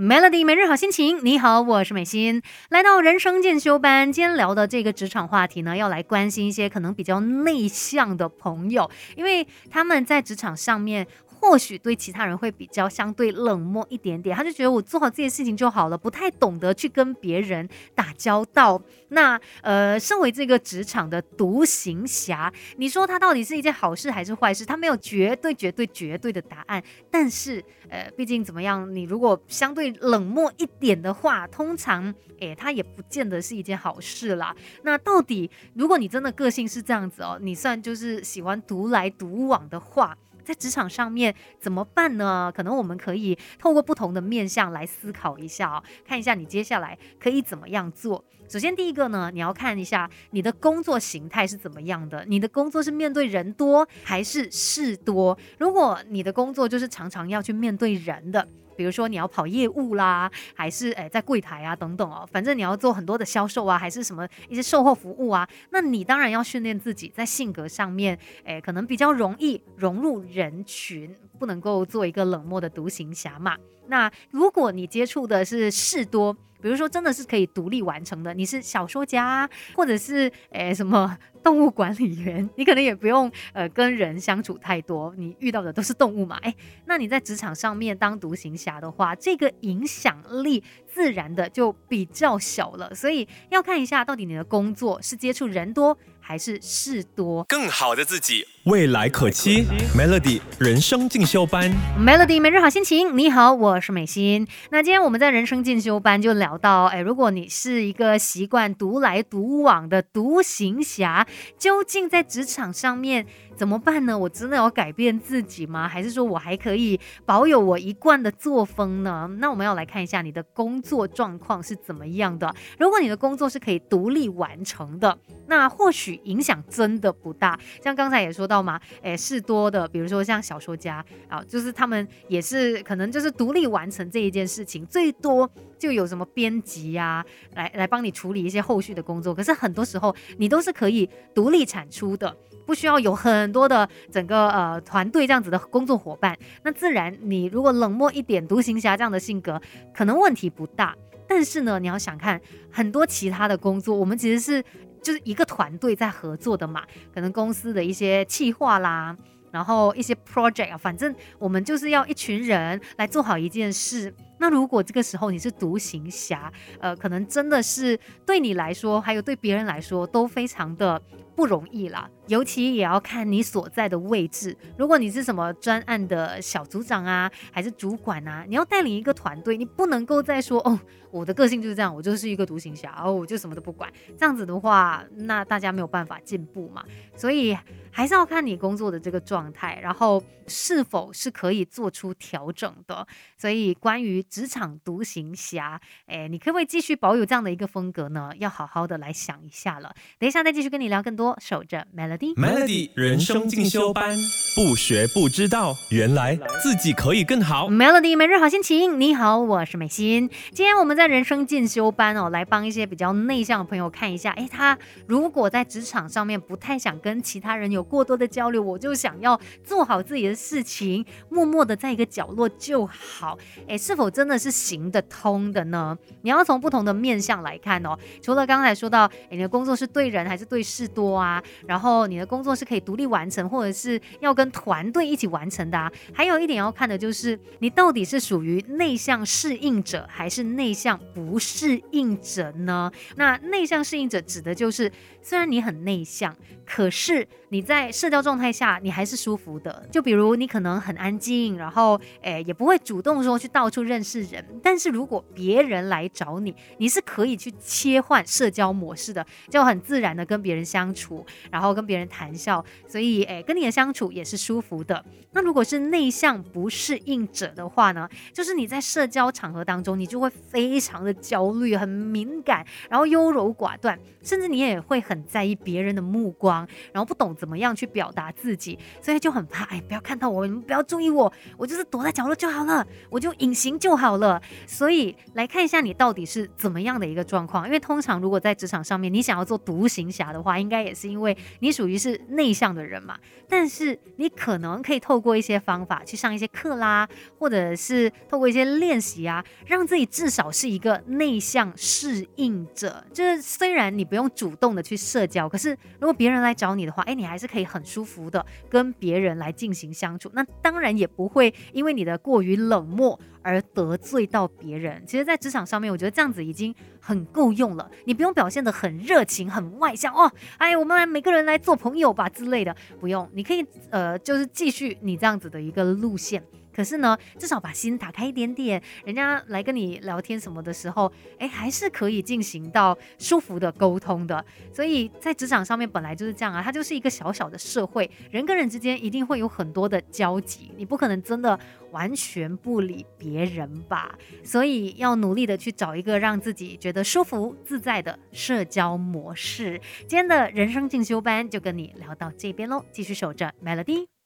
Melody 每日好心情，你好，我是美心，来到人生进修班，今天聊的这个职场话题呢，要来关心一些可能比较内向的朋友，因为他们在职场上面。或许对其他人会比较相对冷漠一点点，他就觉得我做好这件事情就好了，不太懂得去跟别人打交道。那呃，身为这个职场的独行侠，你说他到底是一件好事还是坏事？他没有绝对、绝对、绝对的答案。但是呃，毕竟怎么样，你如果相对冷漠一点的话，通常诶，他也不见得是一件好事啦。那到底如果你真的个性是这样子哦，你算就是喜欢独来独往的话。在职场上面怎么办呢？可能我们可以透过不同的面向来思考一下哦，看一下你接下来可以怎么样做。首先第一个呢，你要看一下你的工作形态是怎么样的，你的工作是面对人多还是事多？如果你的工作就是常常要去面对人的。比如说你要跑业务啦，还是诶在柜台啊等等哦，反正你要做很多的销售啊，还是什么一些售后服务啊，那你当然要训练自己在性格上面，诶可能比较容易融入人群，不能够做一个冷漠的独行侠嘛。那如果你接触的是事多，比如说真的是可以独立完成的，你是小说家，或者是诶什么。动物管理员，你可能也不用呃跟人相处太多，你遇到的都是动物嘛？哎，那你在职场上面当独行侠的话，这个影响力自然的就比较小了。所以要看一下，到底你的工作是接触人多还是事多。更好的自己，未来可期。Melody 人生进修班，Melody 每日好心情。你好，我是美心。那今天我们在人生进修班就聊到，哎，如果你是一个习惯独来独往的独行侠。究竟在职场上面怎么办呢？我真的要改变自己吗？还是说我还可以保有我一贯的作风呢？那我们要来看一下你的工作状况是怎么样的。如果你的工作是可以独立完成的，那或许影响真的不大。像刚才也说到吗，诶，事多的，比如说像小说家啊，就是他们也是可能就是独立完成这一件事情，最多就有什么编辑呀，来来帮你处理一些后续的工作。可是很多时候你都是可以。独立产出的，不需要有很多的整个呃团队这样子的工作伙伴，那自然你如果冷漠一点，独行侠这样的性格，可能问题不大。但是呢，你要想看很多其他的工作，我们其实是就是一个团队在合作的嘛，可能公司的一些企划啦。然后一些 project 啊，反正我们就是要一群人来做好一件事。那如果这个时候你是独行侠，呃，可能真的是对你来说，还有对别人来说，都非常的不容易啦。尤其也要看你所在的位置。如果你是什么专案的小组长啊，还是主管啊，你要带领一个团队，你不能够再说哦，我的个性就是这样，我就是一个独行侠，哦，我就什么都不管。这样子的话，那大家没有办法进步嘛。所以。还是要看你工作的这个状态，然后是否是可以做出调整的。所以关于职场独行侠，哎，你可不可以继续保有这样的一个风格呢？要好好的来想一下了。等一下再继续跟你聊更多。守着 Melody，Melody 人生进修班，不学不知道，原来自己可以更好。Melody 每日好心情，你好，我是美心。今天我们在人生进修班哦，来帮一些比较内向的朋友看一下，哎，他如果在职场上面不太想跟其他人有过多的交流，我就想要做好自己的事情，默默的在一个角落就好。哎，是否真的是行得通的呢？你要从不同的面向来看哦。除了刚才说到，诶你的工作是对人还是对事多啊？然后你的工作是可以独立完成，或者是要跟团队一起完成的啊？还有一点要看的就是，你到底是属于内向适应者，还是内向不适应者呢？那内向适应者指的就是，虽然你很内向，可是你在社交状态下，你还是舒服的。就比如你可能很安静，然后诶也不会主动说去到处认识人。但是如果别人来找你，你是可以去切换社交模式的，就很自然的跟别人相处，然后跟别人谈笑。所以诶跟你的相处也是舒服的。那如果是内向不适应者的话呢，就是你在社交场合当中，你就会非常的焦虑、很敏感，然后优柔寡断，甚至你也会很在意别人的目光，然后不懂。怎么样去表达自己，所以就很怕，哎，不要看到我，你们不要注意我，我就是躲在角落就好了，我就隐形就好了。所以来看一下你到底是怎么样的一个状况，因为通常如果在职场上面你想要做独行侠的话，应该也是因为你属于是内向的人嘛。但是你可能可以透过一些方法去上一些课啦，或者是透过一些练习啊，让自己至少是一个内向适应者。就是虽然你不用主动的去社交，可是如果别人来找你的话，哎，你还是可以很舒服的跟别人来进行相处。那当然也不会因为你的过于冷漠而得罪到别人。其实，在职场上面，我觉得这样子已经很够用了。你不用表现的很热情、很外向哦，哎，我们来每个人来做朋友吧之类的，不用。你可以呃，就是继续你这样子的一个路线。可是呢，至少把心打开一点点，人家来跟你聊天什么的时候，哎，还是可以进行到舒服的沟通的。所以在职场上面本来就是这样啊，它就是一个小小的社会，人跟人之间一定会有很多的交集，你不可能真的完全不理别人吧？所以要努力的去找一个让自己觉得舒服自在的社交模式。今天的人生进修班就跟你聊到这边喽，继续守着 Melody。